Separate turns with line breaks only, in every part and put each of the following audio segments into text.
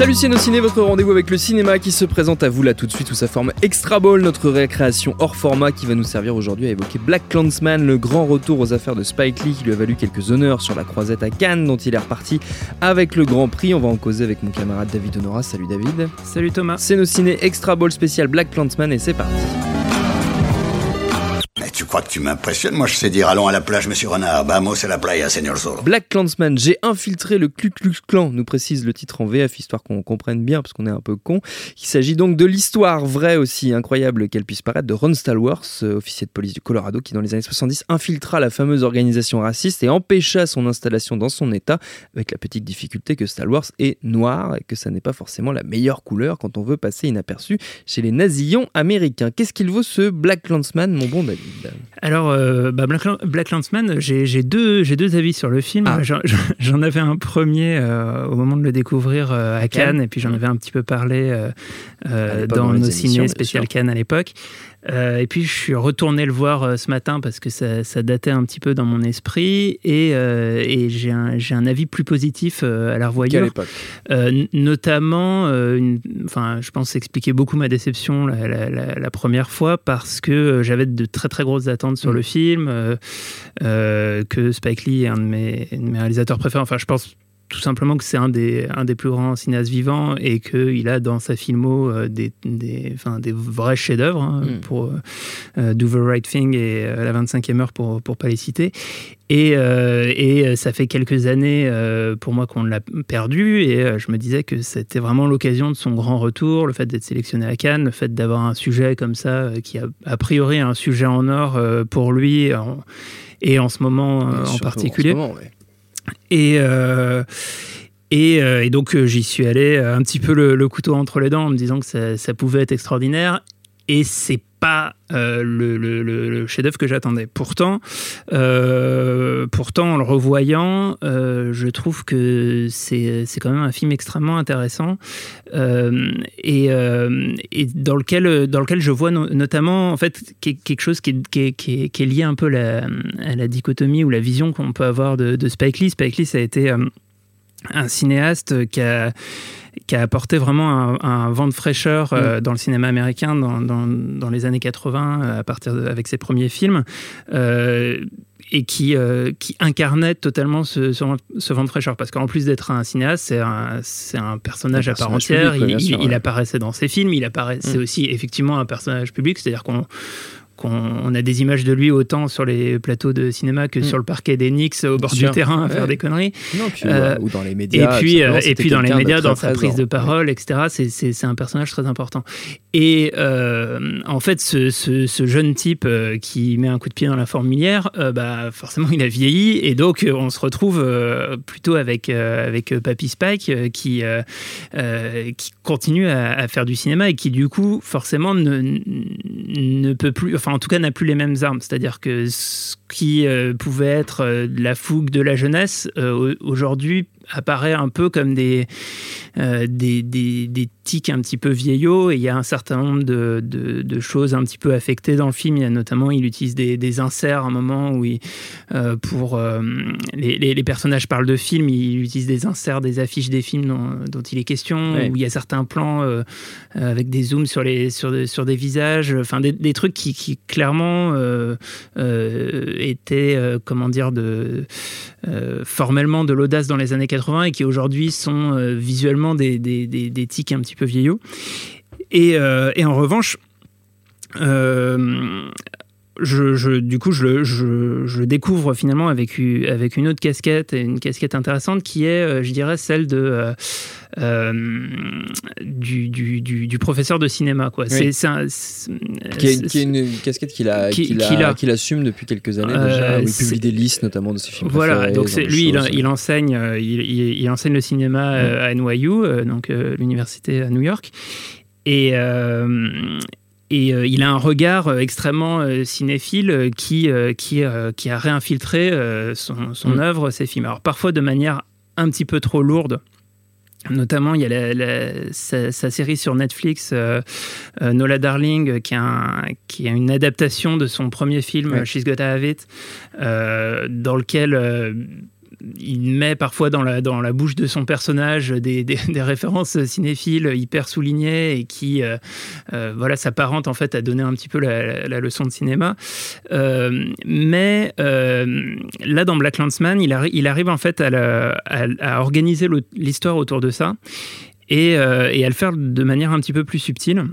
Salut Ciné, votre rendez-vous avec le cinéma qui se présente à vous là tout de suite sous sa forme Extra Ball, notre récréation hors format qui va nous servir aujourd'hui à évoquer Black Clansman, le grand retour aux affaires de Spike Lee qui lui a valu quelques honneurs sur la croisette à Cannes dont il est reparti avec le Grand Prix. On va en causer avec mon camarade David Honora. Salut David.
Salut Thomas.
C'est Ciné Extra Ball spécial Black Clansman et c'est parti.
Crois que tu m'impressionnes Moi, je sais dire allons à la plage, monsieur Renard. Vamos à la playa, señor Zorro.
Black Clansman, j'ai infiltré le Ku Klux Klan, nous précise le titre en VF, histoire qu'on comprenne bien, parce qu'on est un peu con. Il s'agit donc de l'histoire vraie aussi incroyable qu'elle puisse paraître de Ron Stallworth, euh, officier de police du Colorado, qui dans les années 70 infiltra la fameuse organisation raciste et empêcha son installation dans son état, avec la petite difficulté que Stallworth est noir et que ça n'est pas forcément la meilleure couleur quand on veut passer inaperçu chez les nazillons américains. Qu'est-ce qu'il vaut ce Black Clansman, mon bon David?
Alors, euh, bah, Black, Black Landsman, j'ai deux, avis sur le film.
Ah.
J'en- avais un premier euh, au moment de le découvrir euh, à Cannes, et puis j'en avais un petit peu parlé dans nos ciné spécial. Cannes à l'époque. Euh, et puis je suis retourné le voir euh, ce matin parce que ça, ça datait un petit peu dans mon esprit, et, euh, et j'ai un, j'ai un avis plus positif euh, à la
Quelle
revoyure. notamment, une- enfin, je pense expliquer beaucoup ma déception la, la- la- la première fois parce que j'avais de très très grosses attentes sur
Mm.
le film, que Spike Lee est un de mes, de mes réalisateurs préférés. Enfin, je pense tout simplement que c'est un des, un des plus grands cinéastes vivants et qu'il a dans sa filmo euh, des, des, des vrais chefs-d'œuvre hein,
Mm.
pour euh, euh, Do the Right Thing et euh, La 25e heure pour pour pas les citer. Et, et ça fait quelques années pour moi qu'on l'a perdu et je me disais que c'était vraiment l'occasion de son grand retour, le fait d'être sélectionné à Cannes, le fait d'avoir un sujet comme ça qui a, a priori un sujet en or pour lui en- et en ce moment en particulier.
ce moment, ouais.
Et, euh, euh, et donc euh, j'y suis allé un petit peu le, couteau entre les dents en me disant que ça pouvait être extraordinaire. Et c'est pas euh, le, chef-d'œuvre que j'attendais. Pourtant, euh, pourtant, en le revoyant, euh, je trouve que c'est quand même un film extrêmement intéressant et, dans lequel dans lequel je vois no- notamment en fait que- quelque chose qui est, qui est- lié un peu à la dichotomie ou la vision qu'on peut avoir de, Spike Lee. Spike Lee, ça a été un cinéaste qui a qui a apporté vraiment un, un vent de fraîcheur euh, dans le cinéma américain dans, dans, dans les années 80 euh, à partir de, avec ses premiers films euh, et qui, euh, qui incarnait totalement ce, ce, ce vent de fraîcheur parce qu'en plus d'être un cinéaste c'est un, c'est un personnage
Un
à part entière
public,
il,
bien sûr,
il- il
ouais.
apparaissait dans ses films il apparaissait
Mm.
aussi effectivement un personnage public c'est-à-dire qu'on qu'on on a des images de lui autant sur les plateaux de cinéma que
Mm.
sur le parquet des Knicks au bord du terrain à faire des conneries
Non, puis,
Euh,
ou dans les
et
médias.
puis, euh, et puis dans les médias, dans sa prise de parole, etc., c'est- un personnage très important. Et euh, en fait, ce, ce- ce jeune type qui met un coup de pied dans la fourmilière, euh, bah, forcément, il a vieilli. Et donc, on se retrouve plutôt avec, avec Papy Spike qui, qui continue à, à faire du cinéma et qui, du coup, forcément, ne, ne peut plus, enfin, en tout cas, n'a plus les mêmes armes. C'est-à-dire que ce qui euh, pouvait être euh, la fougue de la jeunesse, euh, au- aujourd'hui, apparaît un peu comme des, des, des, des, tics un petit peu vieillots et il y a un certain nombre de, de, choses un petit peu affectées dans le film. Il y a notamment, il utilise des, des inserts à un moment où il, pour les, les, personnages parlent de films, il utilise des inserts, des affiches des films dont, dont il est question, où il y a certains plans avec des zooms sur, les, sur, sur des visages, enfin des, des trucs qui, qui clairement étaient, comment dire, de, formellement de l'audace dans les années 80 et qui aujourd'hui sont euh, visuellement des, tics un petit peu vieillots. Et, euh, en revanche, euh, je, du coup, je, je, je, découvre finalement avec, avec une autre casquette, une casquette intéressante qui est, je dirais, celle de, euh, du, du, du, professeur de cinéma. Quoi. C'est,
qui, est, une casquette qu'il, a, qu'il, assume depuis quelques années déjà, où il publie des listes notamment de ses films.
Voilà, donc lui, il, il, enseigne, il, il, enseigne le cinéma à NYU, donc l'université à New York. Et, et il a un regard extrêmement cinéphile qui, qui, qui a réinfiltré son, son mm. œuvre, ses films. Alors parfois de manière un petit peu trop lourde. Notamment, il y a sa, série sur Netflix, euh, euh, Nola Darling, qui, qui est une adaptation de son premier film, She's Gotta Have It, euh, dans lequel il met parfois dans la, bouche de son personnage des, références cinéphiles hyper soulignées et qui euh, euh, en fait à donner un petit peu la, leçon de cinéma. Euh, mais là, dans Black Landsman, il, il arrive en fait à, à, organiser l'histoire autour de ça et, et à le faire de manière un petit peu plus subtile.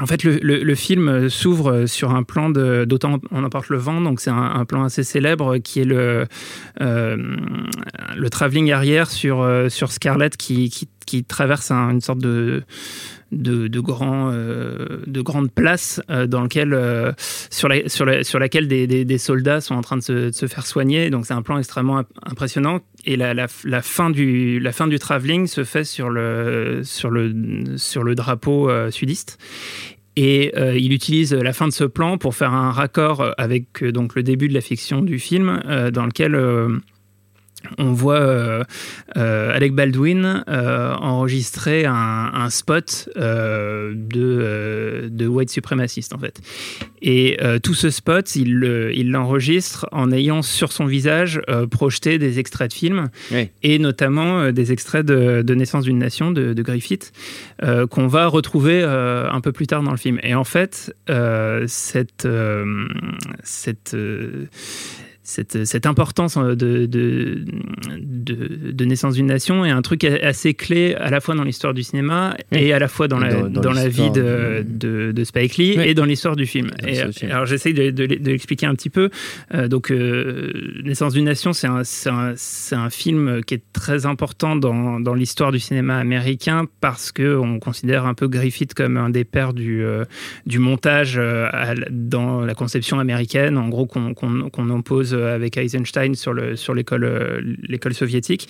En fait, le, film s'ouvre sur un plan d'autant on emporte le vent, donc c'est un, plan assez célèbre qui est le euh, le travelling arrière sur euh, sur Scarlett qui, qui, traverse une sorte de de, de, grand, euh, de grandes places dans lequel, sur, la, sur, la, sur laquelle des, des, soldats sont en train de se, se faire soigner. Donc c'est un plan extrêmement impressionnant. Et la, la, la, fin du, la fin du travelling se fait sur le, sur le, sur le drapeau sudiste. Et euh, il utilise la fin de ce plan pour faire un raccord avec euh, donc le début de la fiction du film, euh, dans lequel on voit euh, euh, Alec Baldwin euh, enregistrer un, spot de, de white suprémaciste en fait. Et tout ce spot, il, il l'enregistre en ayant sur son visage projeté des extraits de films et notamment des extraits de, de Naissance d'une nation de, de Griffith qu'on va retrouver un peu plus tard dans le film. Et en fait, cette, cette cette, importance euh, de, de, de, naissance d'une nation est un truc assez clé à la fois dans l'histoire du cinéma et à la fois dans la, dans, la vie de, de, Spike Lee et dans l'histoire du film. Et, alors j'essaye de, l'expliquer un petit peu. Euh, donc euh, Naissance d'une nation, c'est un, un, un, film qui est très important dans, dans l'histoire du cinéma américain parce qu'on considère un peu Griffith comme un des pères du, du montage dans la conception américaine, en gros qu'on qu'on oppose euh, avec Eisenstein sur l'école sur euh, l'école soviétique.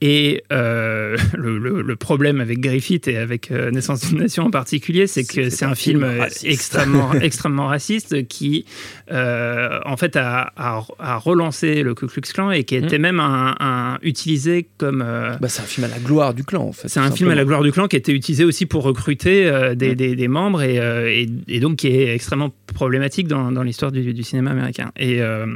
Et euh, le, problème avec Griffith et avec Naissance d'une nation en particulier, c'est que c'est un, film, extrêmement, extrêmement raciste qui, en fait, a, a, relancé le Ku Klux Klan et qui était mmh. même un, utilisé comme.
Bah, c'est un film à la gloire du clan, en fait.
C'est un film à la gloire du clan qui a été utilisé aussi pour recruter des, mmh. des, des, membres et, et, et, donc qui est extrêmement problématique dans, dans l'histoire du, du, cinéma américain. Et, euh,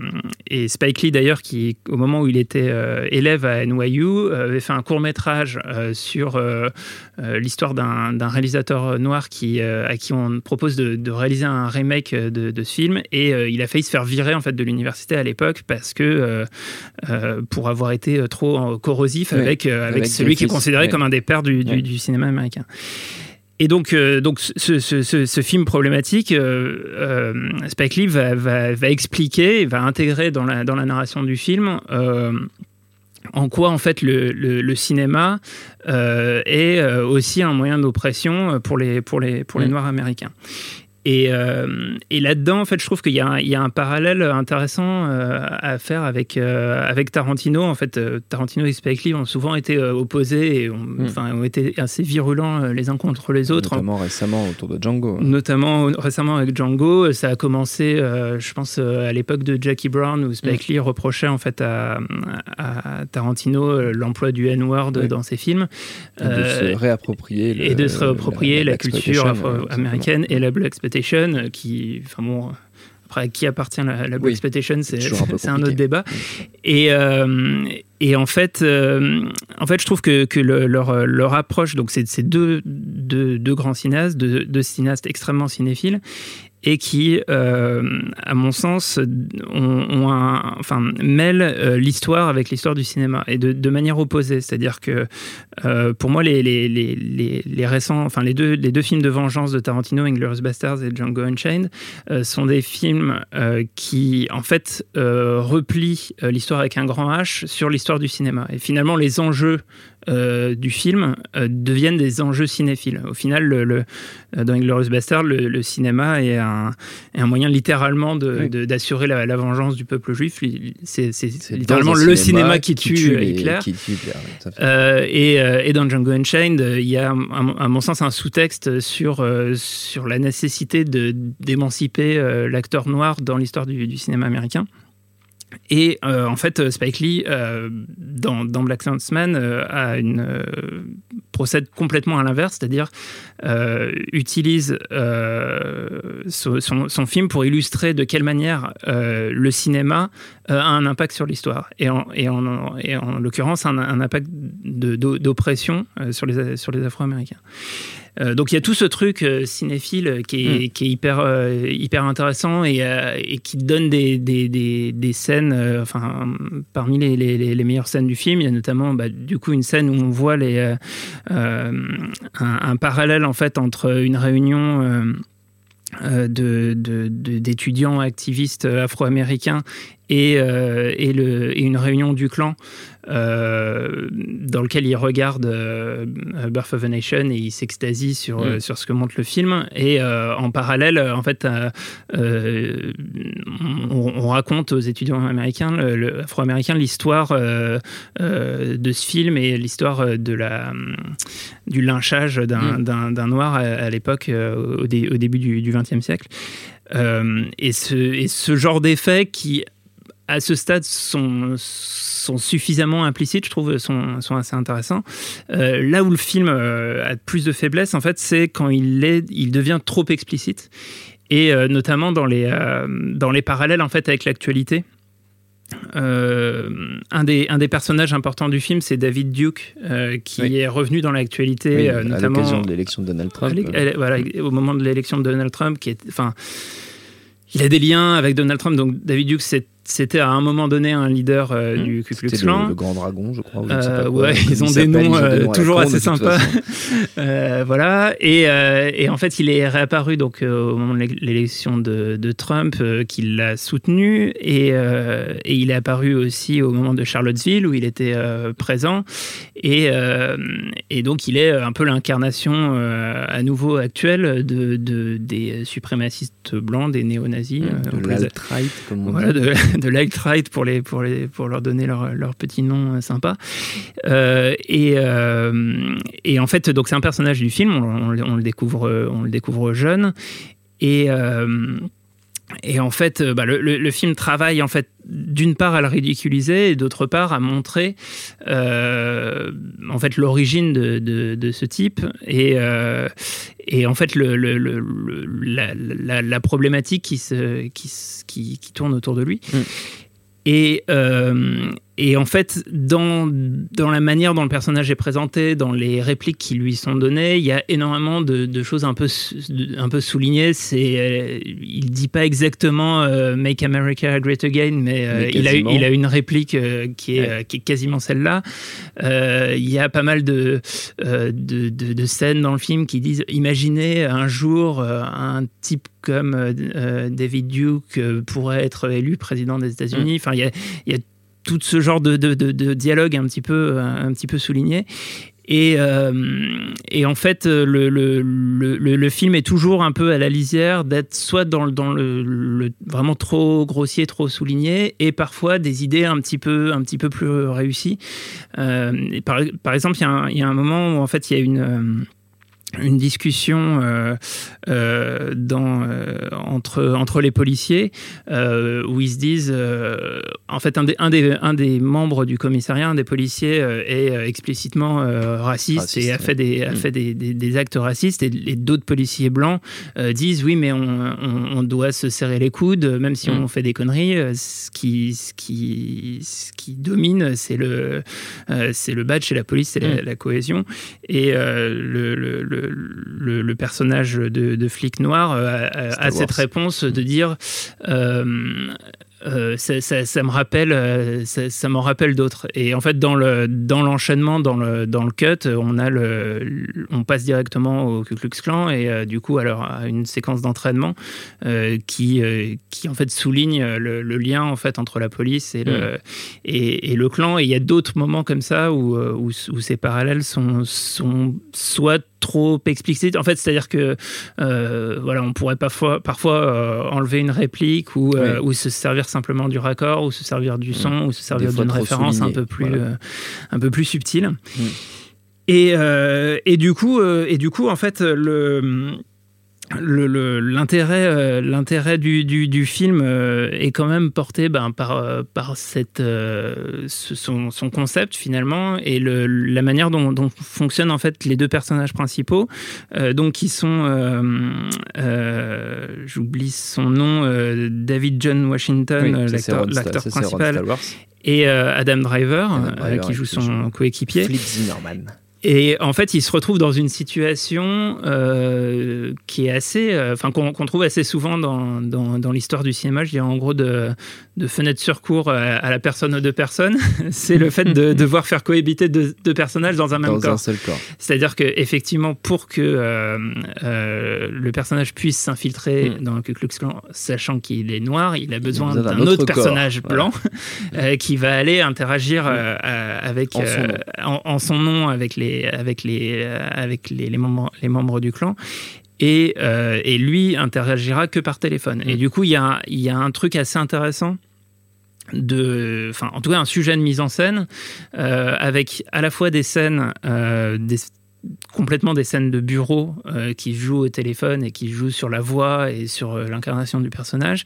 et Spike Lee, d'ailleurs, qui, au moment où il était euh, élève à NYU, euh, avait fait un court métrage sur l'histoire d'un réalisateur noir qui, à qui on propose de, de réaliser un remake de, de, ce film. Et il a failli se faire virer en fait, de l'université à l'époque parce que pour avoir été trop corrosif avec, avec, celui qui est considéré comme un des pères du, du, du cinéma américain. Et donc, euh, donc ce, ce, ce, film problématique, euh, euh, Spike Lee va, va, va, expliquer, va intégrer dans la, dans la narration du film euh, en quoi en fait le, le, le cinéma est aussi un moyen d'oppression pour les, pour les, pour les mm. Noirs américains. Et, euh, et là-dedans, en fait, je trouve qu'il y, y, a un parallèle intéressant euh, à faire avec, euh, avec Tarantino. En fait, Tarantino et Spike Lee ont souvent été opposés et ont, hmm. ont été assez virulents les uns contre les autres.
Notamment récemment autour de Django.
Notamment récemment avec Django. Ça a commencé, je pense, à l'époque de Jackie Brown, où Spike hmm. Lee reprochait en fait à, à Tarantino l'emploi du N-word dans ses films.
Et de se réapproprier.
et de se réapproprier la, culture américaine et la Black euh, qui, enfin bon, après à qui appartient la, la Exploitation, c'est un, autre débat. Et, euh, et en fait, euh, en fait, je trouve que, que leur, leur approche, donc c'est deux, deux, deux, grands cinéastes, deux, deux cinéastes extrêmement cinéphiles, et qui, euh, à mon sens, ont, enfin, mêlent euh, l'histoire avec l'histoire du cinéma et de, manière opposée. C'est-à-dire que euh, pour moi, les, les, les, les, récents, enfin les deux, les deux films de vengeance de Tarantino, Inglourious Basterds et Django Unchained, sont des films qui, en fait, replient l'histoire avec un grand H sur l'histoire du cinéma. Et finalement, les enjeux euh, du film euh, deviennent des enjeux cinéphiles. Au final, le, dans Inglourious Bastard, le, cinéma est un, un, moyen littéralement d'assurer la, vengeance du peuple juif. C'est littéralement le cinéma, qui, tue, Hitler. et, et, dans Django Unchained, il y a, à mon sens, un sous-texte sur, sur la nécessité d'émanciper l'acteur noir dans l'histoire du, cinéma américain. Et euh, en fait, Spike Lee, euh, dans, dans, Black Landsman, euh, a une, procède complètement à l'inverse, c'est-à-dire utilise son, son, film pour illustrer de quelle manière le cinéma a un impact sur l'histoire. Et en, et en, et en l'occurrence, un, un, impact d'oppression sur les, sur les Afro-Américains. Euh, donc il y a tout ce truc euh, cinéphile qui est, mm. qui est hyper, euh, hyper intéressant et, et, qui donne des, des, des, des scènes, enfin, parmi les, les, les, meilleures scènes du film, il y a notamment bah, du coup une scène où on voit les, un, un, parallèle en fait entre une réunion d'étudiants de, de, activistes afro-américains et, et, le, et, une réunion du clan euh, dans lequel il regarde euh, Birth of a Nation et il s'extasie sur, mm. euh, sur ce que montre le film. Et en parallèle, en fait, on, raconte aux étudiants américains, afro-américains, l'histoire de ce film et l'histoire de la, du lynchage d'un mm. noir à, l'époque, au, début du XXe siècle. et, ce, et ce genre d'effets qui, à ce stade, sont sont suffisamment implicites, je trouve, sont, sont assez intéressants. Euh, là où le film euh, a plus de faiblesse, en fait, c'est quand il, est, il devient trop explicite, et euh, notamment dans les, dans les parallèles en fait avec l'actualité. un, des, un des personnages importants du film, c'est David Duke, qui est revenu dans l'actualité, notamment
à l'occasion de l'élection de Donald Trump.
voilà, au moment de l'élection de Donald Trump, qui est, enfin, il a des liens avec Donald Trump. Donc David Duke, c'est c'était à un moment donné un leader euh, hmm. du Ku Klux Klan.
Le, le, Grand Dragon, je crois.
Euh, ouais, ils ont des noms, euh, toujours assez sympas. voilà. Et, et, en fait, il est réapparu donc au moment de l'élection de, de, Trump, qu'il l'a soutenu, et, et, il est apparu aussi au moment de Charlottesville où il était présent. Et, et, donc, il est un peu l'incarnation à nouveau actuelle de, de, des suprémacistes blancs, des néo-nazis.
Hmm, de l'alt-right, comme on
voilà, dit. De, de light pour, les, pour, les, pour leur donner leur, leur petit nom euh, sympa. Euh, et, euh, et, en fait, donc c'est un personnage du film, on, le, découvre, on le découvre jeune. Et. Et en fait, bah, le, le, film travaille en fait d'une part à le ridiculiser et d'autre part à montrer en fait l'origine de, de, ce type et, et en fait le, la, la, la, problématique qui, se, qui, qui, qui, tourne autour de lui. Mm. Et, euh, et en fait, dans, dans la manière dont le personnage est présenté, dans les répliques qui lui sont données, il y a énormément de, de choses un peu, un peu soulignées. C'est, euh, il dit pas exactement euh, Make America Great Again, mais, euh, il, a, il a une réplique qui, est, qui est quasiment celle-là. il y a pas mal de, de, de, scènes dans le film qui disent Imaginez un jour un type comme David Duke pourrait être élu président des États-Unis. Mm. Enfin, il y a, il y a tout ce genre de, de, de, dialogue un petit peu, un petit peu souligné. Et, et en fait, le, le, le, le, film est toujours un peu à la lisière d'être soit dans, dans le, vraiment trop grossier, trop souligné, et parfois des idées un petit peu, un petit peu plus réussies. par, par, exemple, il y, a un moment où en fait il y a une une discussion euh, euh, dans, euh, entre, entre les policiers où ils se disent en fait un des, un, des, un des membres du commissariat, un des policiers est explicitement raciste, et a fait, des, a fait des, des, actes racistes et, d'autres policiers blancs disent oui mais on, on, doit se serrer les coudes même si mm. on fait des conneries ce qui, ce qui, ce qui domine c'est le, c'est le badge chez la police c'est la, mm. cohésion et le, le le, personnage de, flic noir euh, a, cette réponse de dire euh, euh, ça, me rappelle, euh, ça, m'en rappelle d'autres. Et en fait, dans le dans l'enchaînement, dans le dans le cut, on a le, on passe directement au Ku Klux Klan et euh, du coup, alors à une séquence d'entraînement qui qui en fait souligne le, lien en fait entre la police et le mm. et, le clan. Et il y a d'autres moments comme ça où, où, où ces parallèles sont sont soit trop explicites. En fait, c'est-à-dire que voilà, on pourrait parfois parfois enlever une réplique ou, ou se servir simplement du raccord ou se servir du son mm. ou se servir d'une référence un peu plus, euh, un peu plus subtile. Mm. Et, euh, et, du coup, euh, et du coup, en fait, le l'intérêt le, l'intérêt du, du, du, film est quand même porté ben, par, par cette, son, son, concept finalement et le, la manière dont, dont, fonctionnent en fait les deux personnages principaux donc qui sont j'oublie son nom David John Washington l'acteur principal et Adam Driver, qui joue son coéquipier.
Flip Zimmerman
et en fait, il se retrouve dans une situation euh, qui est assez, euh, enfin qu'on trouve assez souvent dans, dans, dans l'histoire du cinéma. Je dirais en gros de, de fenêtre sur cours à, la personne aux deux personnes. C'est le fait de devoir faire cohabiter deux, deux personnages dans un même
dans
corps.
Un seul corps.
C'est-à-dire que effectivement, pour que euh, euh le personnage puisse s'infiltrer mm. dans le Ku Klux Klan, sachant qu'il est noir, il a besoin d'un autre, autre personnage blanc euh, qui va aller interagir mm. avec en son, en, en son nom avec les avec les, avec les, les, membres, les membres du clan. Et, euh, et, lui interagira que par téléphone. Et mm. du coup, il y a, y a un truc assez intéressant de, enfin, en tout cas, un sujet de mise en scène euh, avec à la fois des scènes, euh, des, complètement des scènes de bureau euh, qui jouent au téléphone et qui jouent sur la voix et sur euh, l'incarnation du personnage,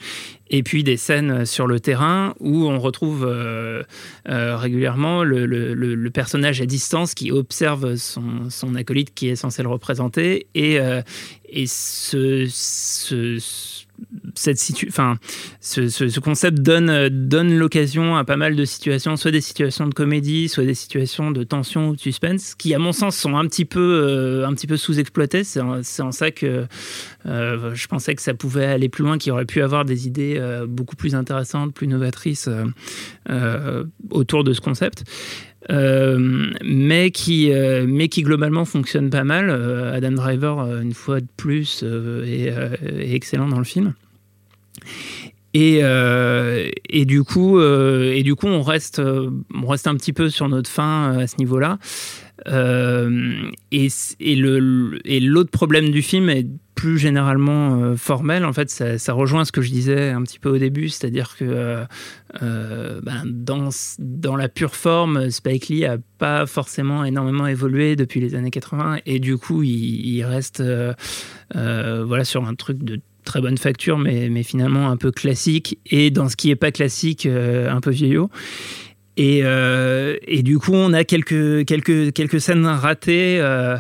et puis des scènes sur le terrain où on retrouve euh, régulièrement le, personnage à distance qui observe son, son, acolyte qui est censé le représenter, et, et ce cette enfin, ce, concept donne, donne l'occasion à pas mal de situations, soit des situations de comédie, soit des situations de tension ou de suspense, qui à mon sens sont un petit peu, euh, peu sous-exploitées. C'est en, ça que euh, je pensais que ça pouvait aller plus loin, qu'il aurait pu avoir des idées euh, beaucoup plus intéressantes, plus novatrices autour de ce concept. Mais, qui, mais qui globalement fonctionne pas mal. Adam Driver, une fois de plus, est, est, excellent dans le film. Et, euh, et, du coup, euh, et du coup, on reste, on reste un petit peu sur notre fin euh, à ce niveau-là. Et, et, l'autre problème du film est plus généralement formel. En fait, ça, rejoint ce que je disais un petit peu au début, c'est-à-dire que ben, dans, dans la pure forme, Spike Lee a pas forcément énormément évolué depuis les années 80, et du coup, il, il reste voilà sur un truc de très bonne facture, mais, mais finalement un peu classique, et dans ce qui n'est pas classique, euh, un peu vieillot. Et, euh, et, du coup, on a quelques, scènes ratées. Euh,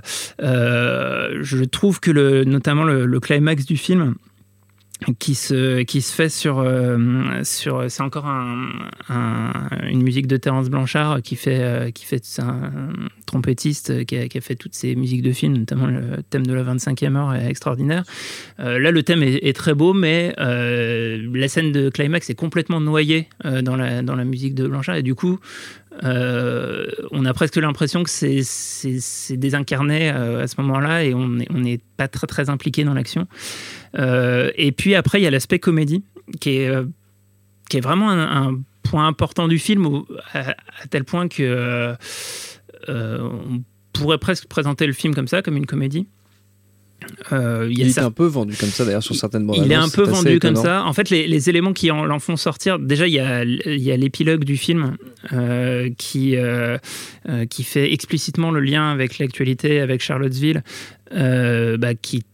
je trouve que notamment le climax du film, qui se qui se fait sur euh, sur c'est encore un, une musique de Terence Blanchard qui fait euh, qui fait un trompettiste qui a, qui a, fait toutes ces musiques de films notamment le thème de la 25e heure est extraordinaire. Euh, là le thème est, est très beau mais la scène de climax est complètement noyée dans la dans la musique de Blanchard. Et du coup euh, on a presque l'impression que c'est désincarné euh, à ce moment-là et on n'est pas très, impliqué dans l'action. Euh, et puis après, il y a l'aspect comédie qui est, vraiment un, point important du film, à, tel point que on pourrait presque présenter le film comme ça, comme une comédie.
Euh, il, est un peu vendu comme ça d'ailleurs sur certaines bandes.
Il est un peu vendu comme ça. En fait, les, éléments qui l'en font sortir, déjà il y a, l'épilogue du film euh, qui, euh, qui fait explicitement le lien avec l'actualité, avec Charlottesville, bah, qui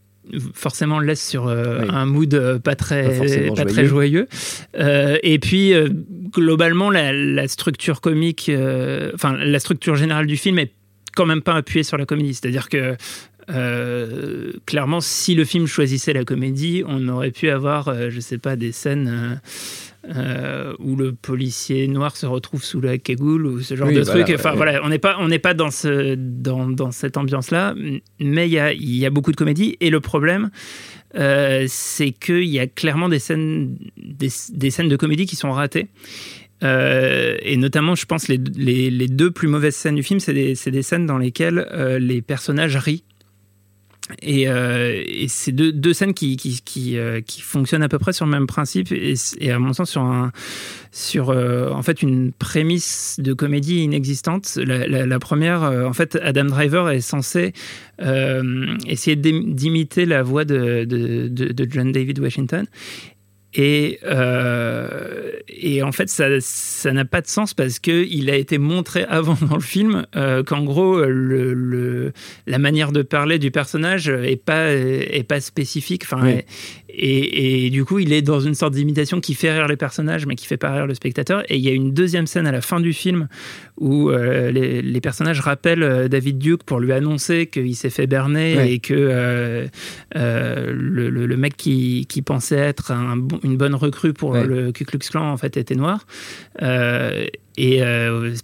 forcément laisse sur un mood pas très, pas, très joyeux. et puis, globalement, la, la, structure comique, enfin, la structure générale du film est quand même pas appuyée sur la comédie. C'est-à-dire que euh, clairement, si le film choisissait la comédie, on aurait pu avoir, euh, je sais pas, des scènes euh, où le policier noir se retrouve sous la cagoule ou ce genre de truc. Enfin voilà, on n'est pas, on n'est pas dans ce, dans, dans cette ambiance-là, mais il y a, y a, beaucoup de comédie et le problème. c'est qu'il y a clairement des scènes, des, des, scènes de comédie qui sont ratées. et notamment, je pense, les, les, les, deux plus mauvaises scènes du film, c'est des, des, scènes dans lesquelles les personnages rient et, euh, c'est deux, scènes qui, qui, euh, qui, fonctionnent à peu près sur le même principe et, à mon sens sur, un, sur euh, en fait une prémisse de comédie inexistante. La, première, euh, en fait, Adam Driver est censé essayer d'imiter la voix de, de John David Washington et, euh, et en fait, ça n'a pas de sens parce qu'il a été montré avant dans le film euh, qu'en gros, le, le, la manière de parler du personnage est pas, est pas spécifique. Enfin, et, et, du coup, il est dans une sorte d'imitation qui fait rire les personnages, mais qui fait pas rire le spectateur. Et il y a une deuxième scène à la fin du film où euh, les, les, personnages rappellent David Duke pour lui annoncer qu'il s'est fait berner et que le, mec qui, qui pensait être un, une bonne recrue pour le Ku Klux Klan en fait était noir. et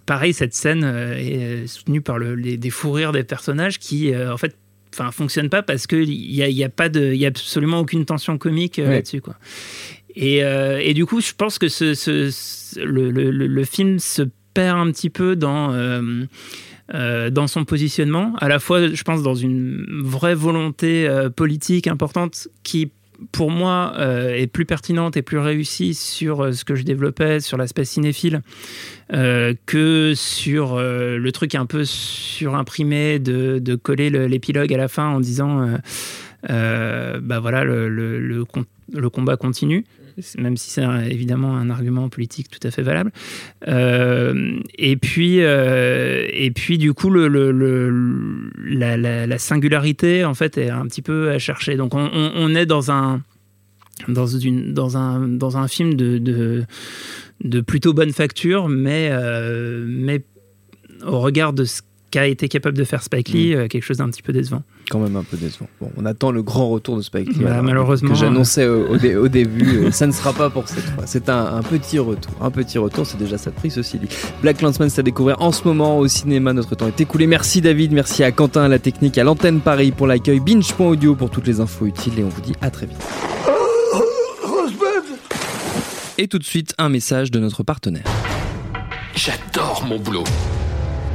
pareil, cette scène est soutenue par le, les, des fous rires des personnages qui, en fait, enfin fonctionne pas parce que il y a, y a, pas de il y a absolument aucune tension comique euh, là-dessus quoi. Et, euh, et, du coup je pense que ce, ce, le, le, le, film se perd un petit peu dans euh, euh, dans son positionnement à la fois je pense dans une vraie volonté euh, politique importante qui pour moi, euh, est plus pertinente et plus réussie sur euh, ce que je développais, sur l'aspect cinéphile, euh, que sur le truc un peu surimprimé de, de coller l'épilogue à la fin en disant bah voilà, le, le, le, le combat continue même si c'est évidemment un argument politique tout à fait valable. Euh, et puis, euh, et puis du coup, la, la, la, singularité en fait est un petit peu à chercher. Donc, on, est dans un dans un dans un film de de, de plutôt bonne facture, mais euh, mais au regard de ce qu'a été capable de faire Spike Lee, mmh. quelque chose d'un petit peu décevant.
Quand même un peu décevant. Bon, on attend le grand retour de Spike Lee.
Bah, alors, malheureusement.
Que j'annonçais au, au, au, début, ça ne sera pas pour cette fois. C'est un, un, petit retour. Un petit retour, c'est déjà ça de prix, ceci dit. Black Landsman, c'est à découvrir en ce moment au cinéma. Notre temps est écoulé. Merci David, merci à Quentin à la technique, à l'antenne Paris pour l'accueil, binge.audio pour toutes les infos utiles et on vous dit à très vite. Et tout de suite, un message de notre partenaire.
J'adore mon boulot.